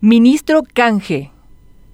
Ministro Canje.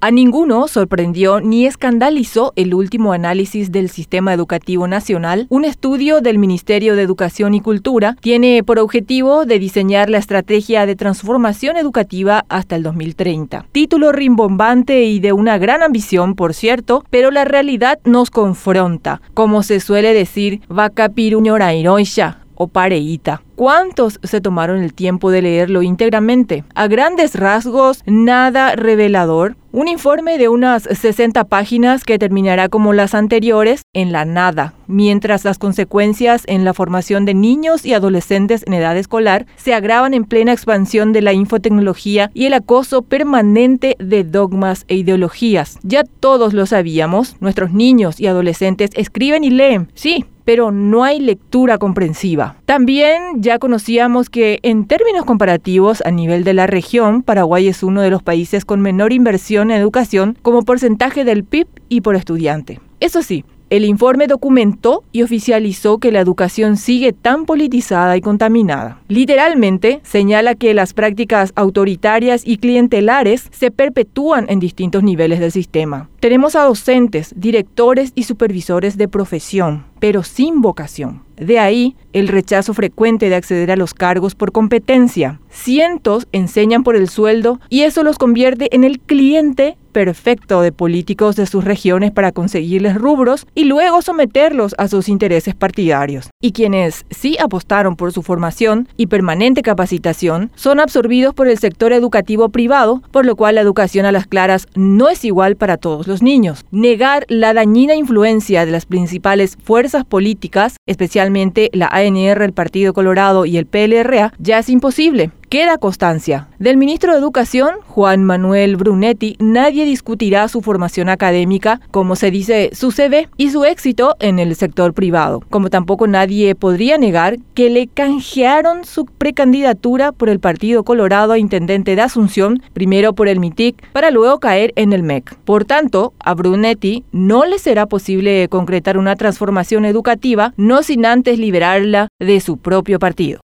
A ninguno sorprendió ni escandalizó el último análisis del Sistema Educativo Nacional. Un estudio del Ministerio de Educación y Cultura tiene por objetivo de diseñar la estrategia de transformación educativa hasta el 2030. Título rimbombante y de una gran ambición, por cierto, pero la realidad nos confronta. Como se suele decir, vaca piruñorairoisha o pareíta. ¿Cuántos se tomaron el tiempo de leerlo íntegramente? A grandes rasgos, nada revelador. Un informe de unas 60 páginas que terminará como las anteriores en la nada, mientras las consecuencias en la formación de niños y adolescentes en edad escolar se agravan en plena expansión de la infotecnología y el acoso permanente de dogmas e ideologías. Ya todos lo sabíamos, nuestros niños y adolescentes escriben y leen, sí, pero no hay lectura comprensiva. También ya conocíamos que en términos comparativos a nivel de la región, Paraguay es uno de los países con menor inversión en educación como porcentaje del PIB y por estudiante. Eso sí, el informe documentó y oficializó que la educación sigue tan politizada y contaminada. Literalmente señala que las prácticas autoritarias y clientelares se perpetúan en distintos niveles del sistema. Tenemos a docentes, directores y supervisores de profesión, pero sin vocación. De ahí el rechazo frecuente de acceder a los cargos por competencia. Cientos enseñan por el sueldo y eso los convierte en el cliente perfecto de políticos de sus regiones para conseguirles rubros y luego someterlos a sus intereses partidarios. Y quienes sí apostaron por su formación y permanente capacitación son absorbidos por el sector educativo privado, por lo cual la educación a las claras no es igual para todos los niños. Negar la dañina influencia de las principales políticas, especialmente la ANR, el Partido Colorado y el PLRA, ya es imposible queda constancia. Del ministro de Educación, Juan Manuel Brunetti, nadie discutirá su formación académica, como se dice su CV, y su éxito en el sector privado, como tampoco nadie podría negar que le canjearon su precandidatura por el Partido Colorado a intendente de Asunción, primero por el MITIC, para luego caer en el MEC. Por tanto, a Brunetti no le será posible concretar una transformación educativa, no sin antes liberarla de su propio partido.